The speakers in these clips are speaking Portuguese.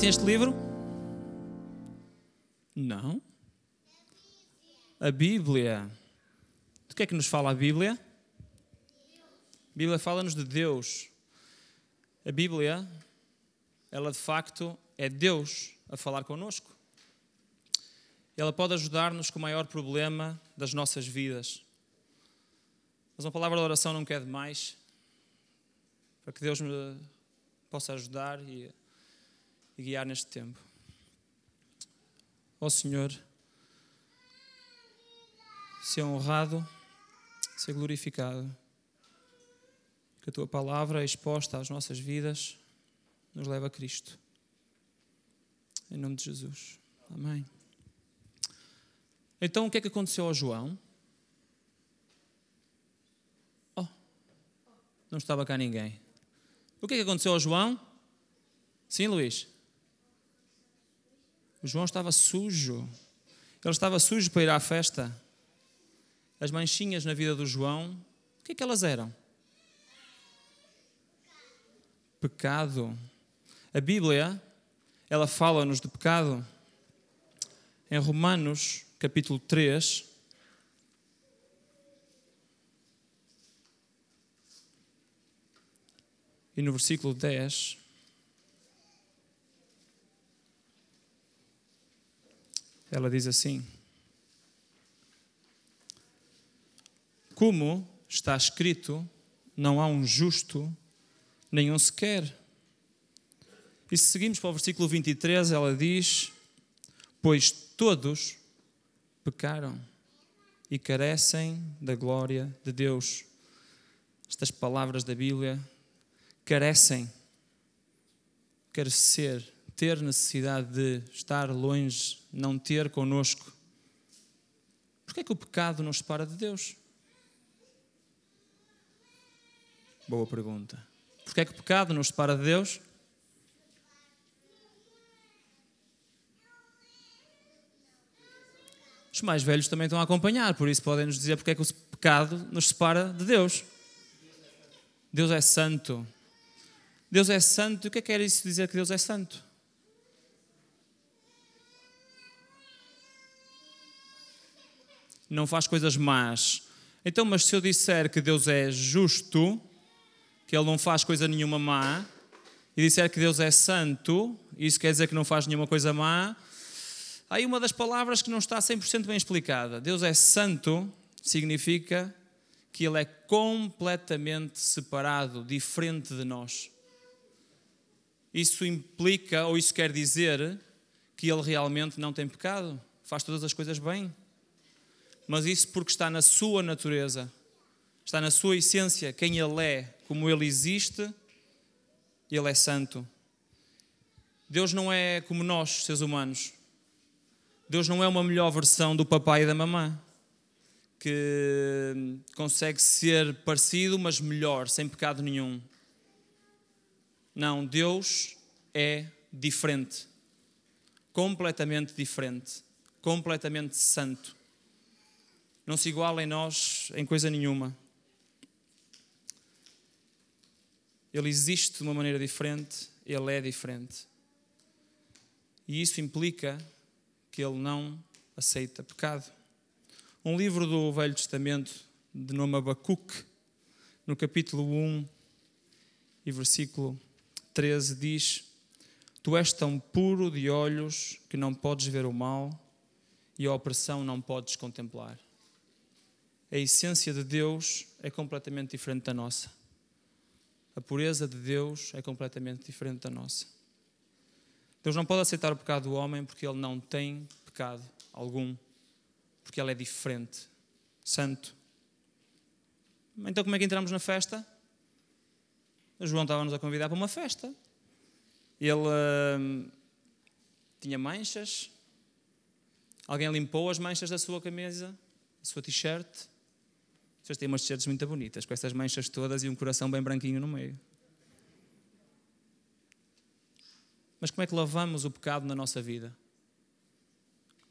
Conhecem este livro? Não. A Bíblia. Do que é que nos fala a Bíblia? A Bíblia fala-nos de Deus. A Bíblia, ela de facto é Deus a falar connosco. Ela pode ajudar-nos com o maior problema das nossas vidas. Mas uma palavra de oração não quer demais para que Deus me possa ajudar e, e guiar neste tempo. Ó oh, Senhor, ser honrado, ser glorificado, que a tua palavra exposta às nossas vidas nos leva a Cristo. Em nome de Jesus. Amém. Então, o que é que aconteceu ao João? Oh, não estava cá ninguém. O que é que aconteceu ao João? Sim, Luís? O João estava sujo. Ele estava sujo para ir à festa. As manchinhas na vida do João, o que é que elas eram? Pecado. A Bíblia, ela fala-nos de pecado. Em Romanos, capítulo 3, e no versículo 10, ela diz assim: Como está escrito, não há um justo, nenhum sequer. E se seguimos para o versículo 23, ela diz: Pois todos pecaram e carecem da glória de Deus. Estas palavras da Bíblia carecem, carecer, ter necessidade de estar longe, não ter conosco. Porquê é que o pecado nos separa de Deus? Boa pergunta. Porquê é que o pecado nos separa de Deus? Os mais velhos também estão a acompanhar, por isso podem nos dizer porque é que o pecado nos separa de Deus. Deus é santo. Deus é santo. E o que é que quer isso dizer que Deus é santo? Não faz coisas más. Então, mas se eu disser que Deus é justo, que Ele não faz coisa nenhuma má, e disser que Deus é santo, isso quer dizer que não faz nenhuma coisa má, aí uma das palavras que não está 100% bem explicada. Deus é santo significa que Ele é completamente separado, diferente de nós. Isso implica, ou isso quer dizer, que Ele realmente não tem pecado, faz todas as coisas bem. Mas isso porque está na sua natureza, está na sua essência, quem Ele é, como Ele existe, Ele é santo. Deus não é como nós, seres humanos. Deus não é uma melhor versão do papai e da mamã, que consegue ser parecido, mas melhor, sem pecado nenhum. Não, Deus é diferente. Completamente diferente. Completamente santo. Não se iguala em nós em coisa nenhuma. Ele existe de uma maneira diferente, ele é diferente. E isso implica que ele não aceita pecado. Um livro do Velho Testamento, de nome Abacuque, no capítulo 1 e versículo 13, diz: Tu és tão puro de olhos que não podes ver o mal e a opressão não podes contemplar. A essência de Deus é completamente diferente da nossa. A pureza de Deus é completamente diferente da nossa. Deus não pode aceitar o pecado do homem porque ele não tem pecado algum, porque ele é diferente, santo. Então, como é que entramos na festa? João estava-nos a convidar para uma festa. Ele uh, tinha manchas. Alguém limpou as manchas da sua camisa, da sua t-shirt. Vocês têm umas t-shirts muito bonitas, com essas manchas todas e um coração bem branquinho no meio. Mas como é que lavamos o pecado na nossa vida?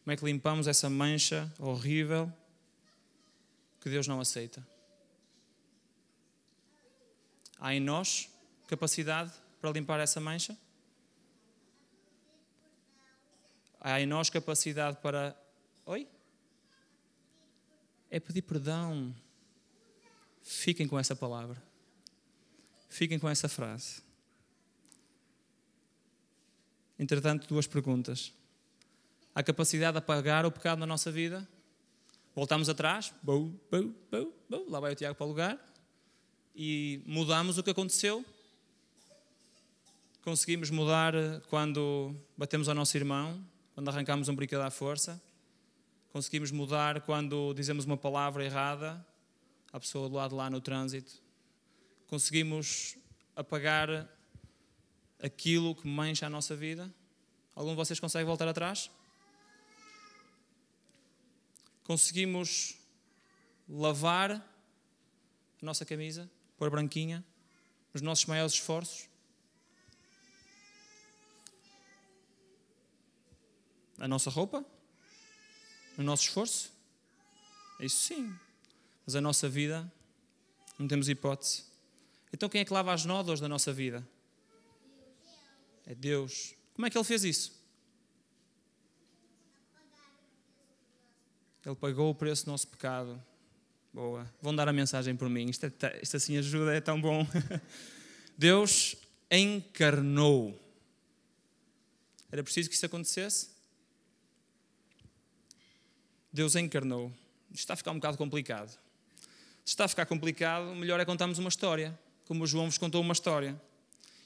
Como é que limpamos essa mancha horrível que Deus não aceita? Há em nós capacidade para limpar essa mancha? há em nós capacidade para. Oi? É pedir perdão. Fiquem com essa palavra. Fiquem com essa frase. Entretanto, duas perguntas. Há capacidade de apagar o pecado na nossa vida? Voltamos atrás, bou, bou, bou, bou, lá vai o Tiago para o lugar, e mudamos o que aconteceu. Conseguimos mudar quando batemos ao nosso irmão, quando arrancamos um brinquedo à força. Conseguimos mudar quando dizemos uma palavra errada à pessoa do lado lá no trânsito. Conseguimos apagar aquilo que mancha a nossa vida? Algum de vocês consegue voltar atrás? Conseguimos lavar a nossa camisa, pôr branquinha, os nossos maiores esforços? A nossa roupa? O nosso esforço? Isso sim. Mas a nossa vida, não temos hipótese. Então quem é que lava as nódoas da nossa vida? É Deus. Como é que ele fez isso? Ele pagou o preço do nosso pecado. Boa. Vão dar a mensagem por mim. Isto, é, isto assim ajuda, é tão bom. Deus encarnou. Era preciso que isso acontecesse? Deus encarnou. Isto está a ficar um bocado complicado. Se está a ficar complicado, melhor é contarmos uma história, como o João vos contou uma história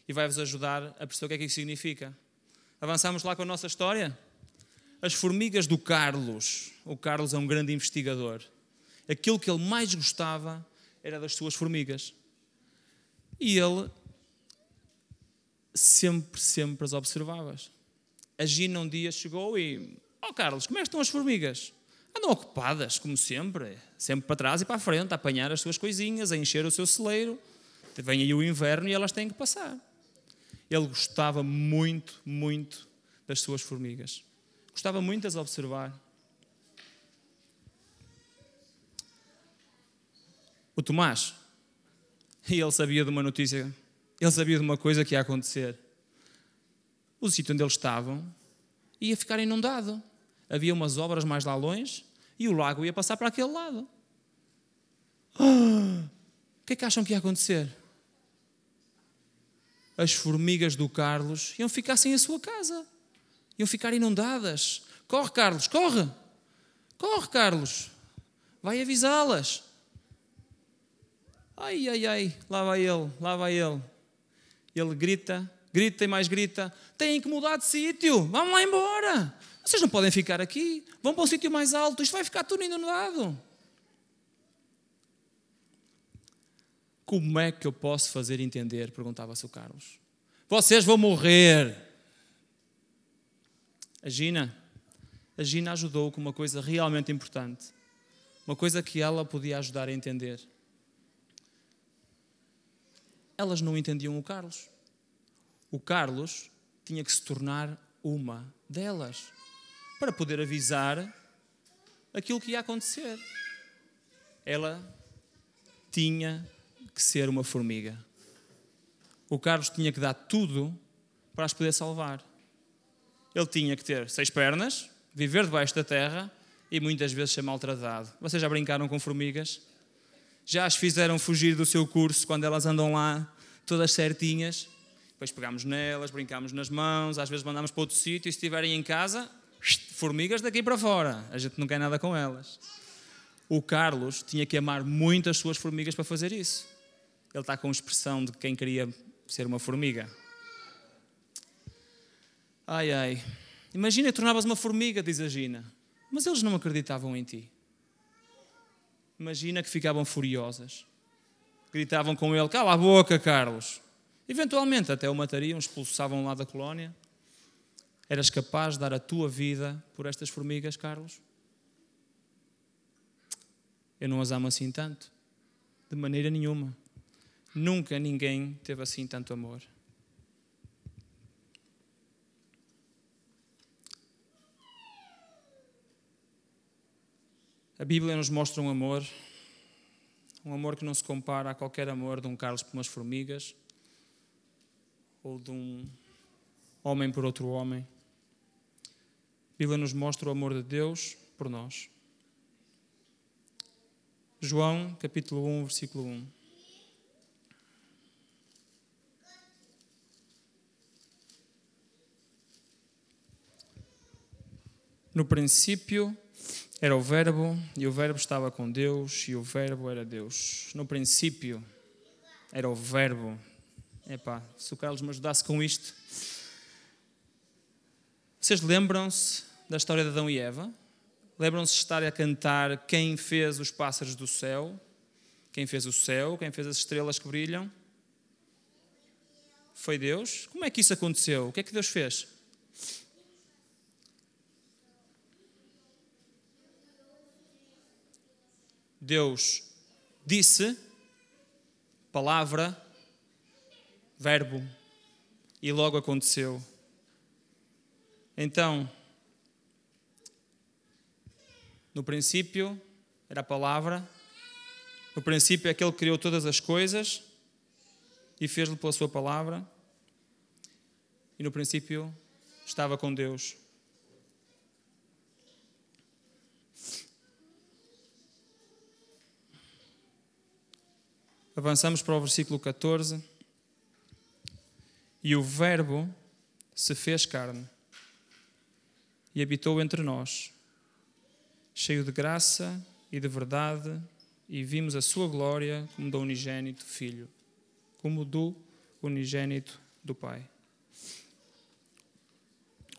e vai-vos ajudar a perceber o que é que isso significa. Avançamos lá com a nossa história? As formigas do Carlos. O Carlos é um grande investigador. Aquilo que ele mais gostava era das suas formigas. E ele sempre, sempre as observava. A Gina um dia chegou e. Oh Carlos, como é que estão as formigas? Andam ocupadas, como sempre, sempre para trás e para a frente, a apanhar as suas coisinhas, a encher o seu celeiro. Vem aí o inverno e elas têm que passar. Ele gostava muito, muito das suas formigas. Gostava muito de as observar. O Tomás, e ele sabia de uma notícia, ele sabia de uma coisa que ia acontecer. O sítio onde eles estavam ia ficar inundado. Havia umas obras mais lá longe e o lago ia passar para aquele lado. o que é que acham que ia acontecer? as formigas do Carlos iam ficar sem a sua casa, iam ficar inundadas. Corre, Carlos, corre! Corre, Carlos! Vai avisá-las. Ai, ai, ai, lá vai ele, lá vai ele. Ele grita, grita e mais grita: têm que mudar de sítio, vamos lá embora. Vocês não podem ficar aqui, vão para um sítio mais alto, isto vai ficar tudo inundado. Como é que eu posso fazer entender? Perguntava-se o Carlos. Vocês vão morrer. A Gina, a Gina ajudou com uma coisa realmente importante. Uma coisa que ela podia ajudar a entender. Elas não entendiam o Carlos. O Carlos tinha que se tornar uma delas para poder avisar aquilo que ia acontecer. Ela tinha que ser uma formiga. O Carlos tinha que dar tudo para as poder salvar. Ele tinha que ter seis pernas, viver debaixo da terra e muitas vezes ser maltratado. Vocês já brincaram com formigas? Já as fizeram fugir do seu curso quando elas andam lá todas certinhas? Depois pegamos nelas, brincamos nas mãos, às vezes mandamos para outro sítio e se estiverem em casa, formigas daqui para fora. A gente não quer nada com elas. O Carlos tinha que amar muito as suas formigas para fazer isso ele está com expressão de quem queria ser uma formiga. Ai, ai. Imagina tornavas uma formiga, diz a Gina. Mas eles não acreditavam em ti. Imagina que ficavam furiosas. Gritavam com ele: Cala a boca, Carlos. Eventualmente até o matariam, expulsavam lá da colónia. Eras capaz de dar a tua vida por estas formigas, Carlos? Eu não as amo assim tanto. De maneira nenhuma. Nunca ninguém teve assim tanto amor. A Bíblia nos mostra um amor, um amor que não se compara a qualquer amor de um Carlos por umas formigas ou de um homem por outro homem. Bíblia nos mostra o amor de Deus por nós. João, capítulo 1, versículo 1. No princípio era o Verbo, e o Verbo estava com Deus, e o Verbo era Deus. No princípio era o Verbo. Epá, se o Carlos me ajudasse com isto. Vocês lembram-se da história de Adão e Eva? Lembram-se de estar a cantar quem fez os pássaros do céu? Quem fez o céu? Quem fez as estrelas que brilham? Foi Deus? Como é que isso aconteceu? O que é que Deus fez? Deus disse, palavra, verbo, e logo aconteceu. Então, no princípio era a palavra, no princípio é que ele criou todas as coisas e fez-lo pela sua palavra, e no princípio estava com Deus. Avançamos para o versículo 14. E o Verbo se fez carne e habitou entre nós, cheio de graça e de verdade, e vimos a sua glória como do unigênito Filho, como do unigênito do Pai.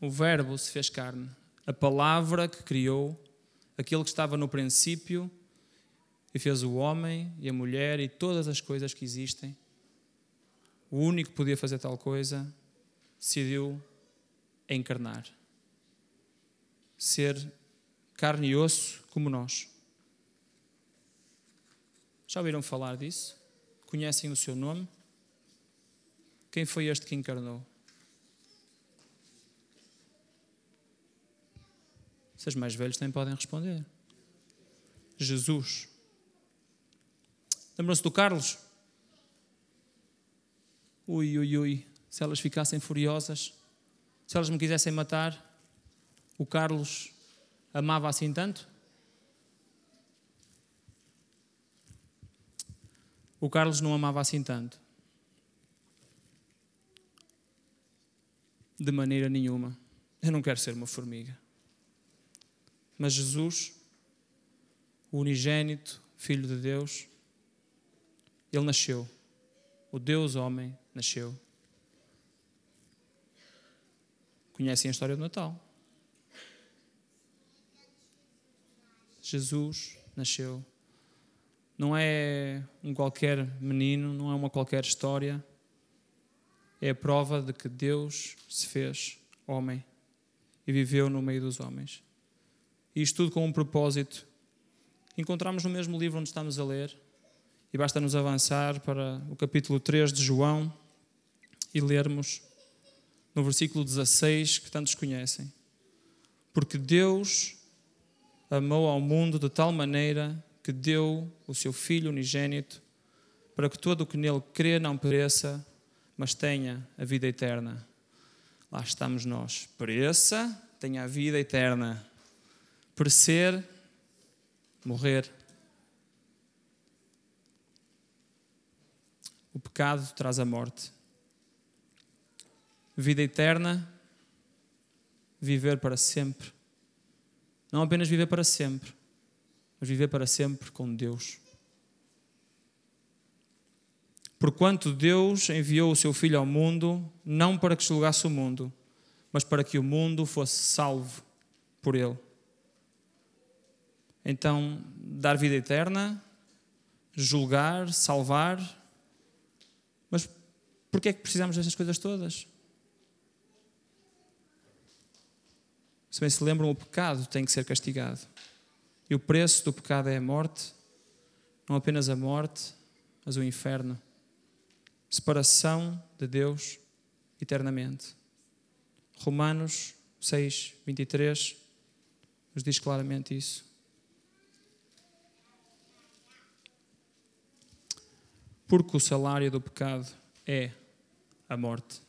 O Verbo se fez carne, a palavra que criou, aquele que estava no princípio e fez o homem e a mulher e todas as coisas que existem. O único que podia fazer tal coisa decidiu encarnar. Ser carne e osso como nós. Já ouviram falar disso? Conhecem o seu nome? Quem foi este que encarnou? Vocês mais velhos também podem responder. Jesus. Lembram-se do Carlos? Ui, ui, ui. Se elas ficassem furiosas, se elas me quisessem matar, o Carlos amava assim tanto? O Carlos não amava assim tanto. De maneira nenhuma. Eu não quero ser uma formiga. Mas Jesus, o unigênito, Filho de Deus, ele nasceu. O Deus homem nasceu. Conhecem a história do Natal? Jesus nasceu. Não é um qualquer menino, não é uma qualquer história. É a prova de que Deus se fez homem e viveu no meio dos homens. E isto tudo com um propósito. Encontramos no mesmo livro onde estamos a ler, e basta-nos avançar para o capítulo 3 de João e lermos no versículo 16 que tantos conhecem. Porque Deus amou ao mundo de tal maneira que deu o seu Filho unigênito para que todo o que nele crê não pereça, mas tenha a vida eterna. Lá estamos nós. Pereça, tenha a vida eterna. Perecer, morrer. O pecado traz a morte. Vida eterna, viver para sempre. Não apenas viver para sempre, mas viver para sempre com Deus. Porquanto Deus enviou o seu Filho ao mundo, não para que julgasse o mundo, mas para que o mundo fosse salvo por ele. Então, dar vida eterna, julgar, salvar, mas porquê é que precisamos destas coisas todas? Se bem se lembram, o pecado tem que ser castigado. E o preço do pecado é a morte, não apenas a morte, mas o inferno. Separação de Deus eternamente. Romanos 6, 23 nos diz claramente isso. Porque o salário do pecado é a morte.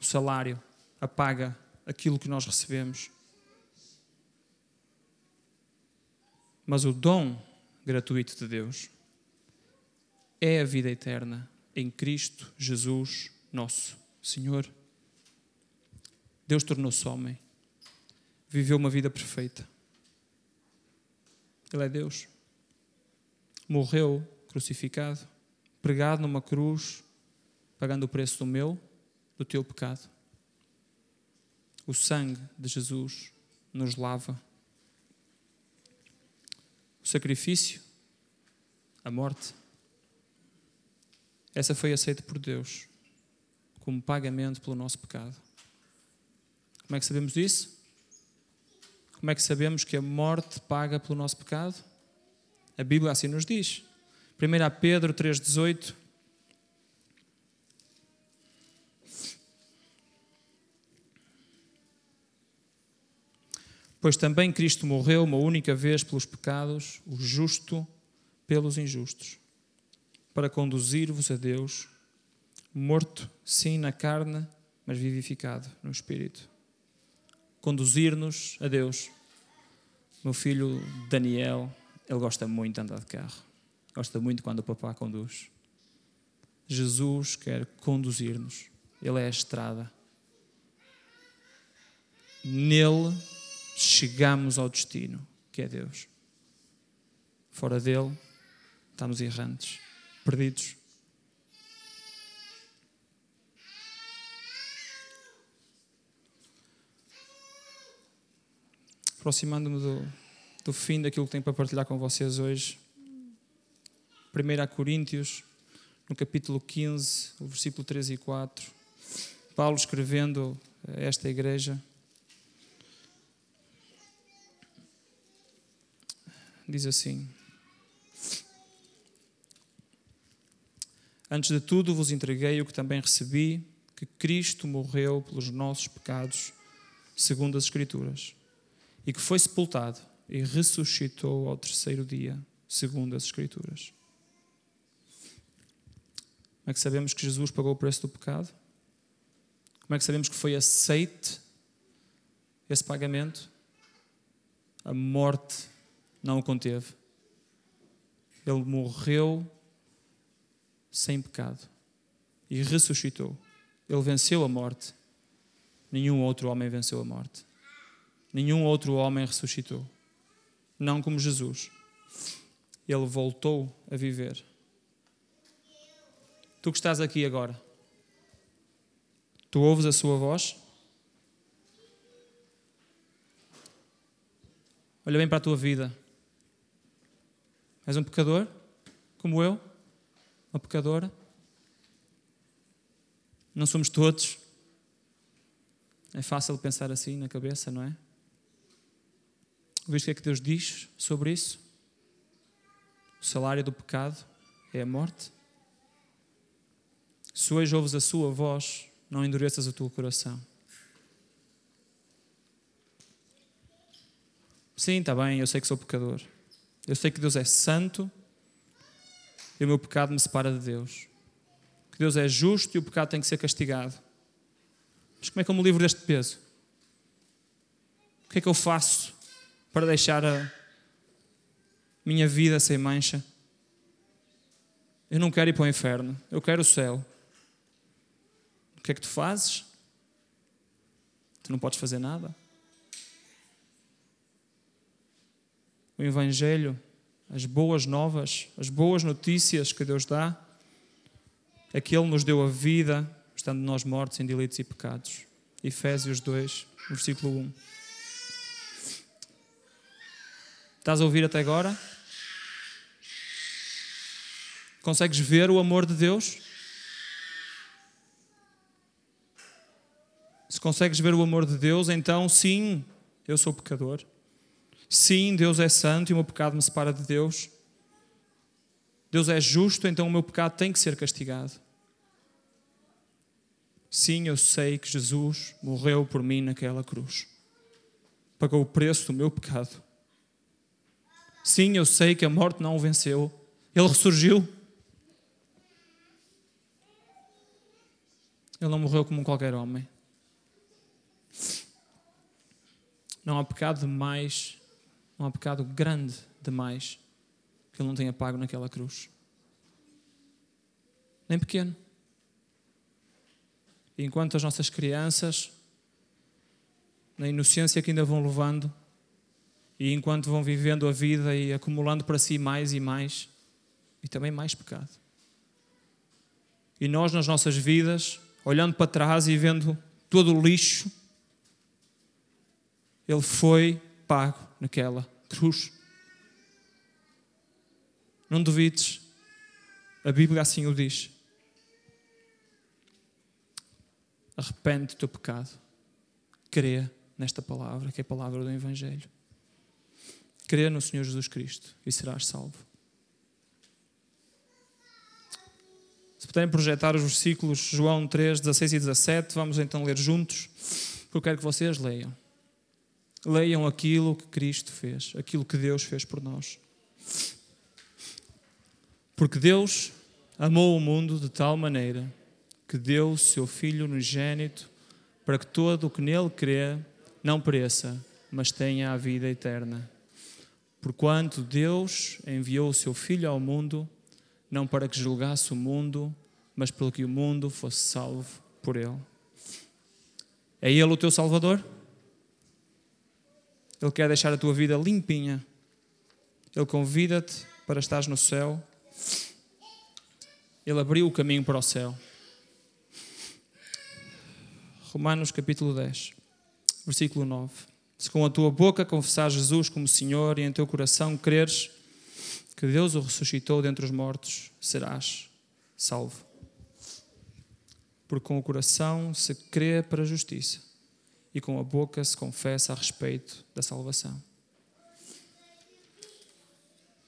O salário, a paga, aquilo que nós recebemos. Mas o dom gratuito de Deus é a vida eterna em Cristo Jesus, nosso Senhor. Deus tornou-se homem, viveu uma vida perfeita. Ele é Deus. Morreu crucificado, pregado numa cruz, pagando o preço do meu, do teu pecado o sangue de Jesus nos lava. O sacrifício, a morte, essa foi aceita por Deus como pagamento pelo nosso pecado. Como é que sabemos isso? Como é que sabemos que a morte paga pelo nosso pecado? A Bíblia assim nos diz. 1 Pedro 3,18. Pois também Cristo morreu uma única vez pelos pecados, o justo pelos injustos, para conduzir-vos a Deus, morto, sim, na carne, mas vivificado no Espírito. Conduzir-nos a Deus. Meu filho Daniel, ele gosta muito de andar de carro. Gosta muito quando o papá conduz. Jesus quer conduzir-nos. Ele é a estrada. Nele chegamos ao destino, que é Deus. Fora dele, estamos errantes, perdidos. Aproximando-me do, do fim daquilo que tenho para partilhar com vocês hoje. 1 Coríntios, no capítulo 15, o versículo 3 e 4. Paulo escrevendo a esta igreja. Diz assim: Antes de tudo vos entreguei o que também recebi, que Cristo morreu pelos nossos pecados, segundo as Escrituras, e que foi sepultado e ressuscitou ao terceiro dia, segundo as Escrituras. Como é que sabemos que Jesus pagou o preço do pecado? Como é que sabemos que foi aceite esse pagamento? A morte não o conteve. Ele morreu sem pecado e ressuscitou. Ele venceu a morte. Nenhum outro homem venceu a morte. Nenhum outro homem ressuscitou. Não como Jesus. Ele voltou a viver. Tu que estás aqui agora, tu ouves a sua voz? Olha bem para a tua vida. És um pecador, como eu, uma pecadora. Não somos todos. É fácil pensar assim na cabeça, não é? Vês o que é que Deus diz sobre isso? O salário do pecado é a morte. Se hoje ouves a sua voz, não endureças o teu coração. Sim, está bem, eu sei que sou pecador. Eu sei que Deus é santo e o meu pecado me separa de Deus. Que Deus é justo e o pecado tem que ser castigado. Mas como é que eu me livro deste peso? O que é que eu faço para deixar a minha vida sem mancha? Eu não quero ir para o inferno, eu quero o céu. O que é que tu fazes? Tu não podes fazer nada. O Evangelho, as boas novas, as boas notícias que Deus dá, é que Ele nos deu a vida, estando nós mortos em delitos e pecados. Efésios 2, versículo 1. Estás a ouvir até agora? Consegues ver o amor de Deus? Se consegues ver o amor de Deus, então sim, eu sou pecador. Sim, Deus é santo e o meu pecado me separa de Deus. Deus é justo, então o meu pecado tem que ser castigado. Sim, eu sei que Jesus morreu por mim naquela cruz. Pagou o preço do meu pecado. Sim, eu sei que a morte não o venceu. Ele ressurgiu. Ele não morreu como qualquer homem. Não há pecado mais Não há pecado grande demais que Ele não tenha pago naquela cruz. Nem pequeno. E enquanto as nossas crianças, na inocência que ainda vão levando, e enquanto vão vivendo a vida e acumulando para si mais e mais, e também mais pecado. E nós, nas nossas vidas, olhando para trás e vendo todo o lixo, Ele foi pago naquela cruz. Não duvides, a Bíblia assim o diz. Arrepende do teu pecado. Crê nesta palavra, que é a palavra do Evangelho. Crê no Senhor Jesus Cristo e serás salvo. Se puderem projetar os versículos João 3, 16 e 17, vamos então ler juntos, porque eu quero que vocês leiam. Leiam aquilo que Cristo fez, aquilo que Deus fez por nós. Porque Deus amou o mundo de tal maneira que deu o seu Filho unigênito para que todo o que nele crê não pereça, mas tenha a vida eterna. Porquanto Deus enviou o seu Filho ao mundo, não para que julgasse o mundo, mas para que o mundo fosse salvo por ele. É Ele o teu Salvador? Ele quer deixar a tua vida limpinha. Ele convida-te para estares no céu. Ele abriu o caminho para o céu. Romanos capítulo 10, versículo 9. Se com a tua boca confessares Jesus como Senhor e em teu coração creres que Deus o ressuscitou dentre os mortos, serás salvo. Porque com o coração se crê para a justiça e com a boca se confessa a respeito da salvação.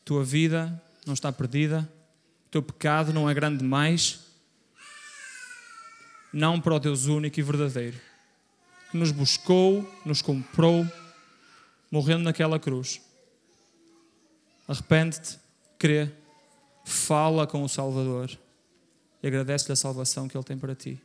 Tua vida não está perdida, teu pecado não é grande demais, não para o Deus único e verdadeiro, que nos buscou, nos comprou, morrendo naquela cruz. Arrepende-te, crê, fala com o Salvador e agradece-lhe a salvação que Ele tem para ti.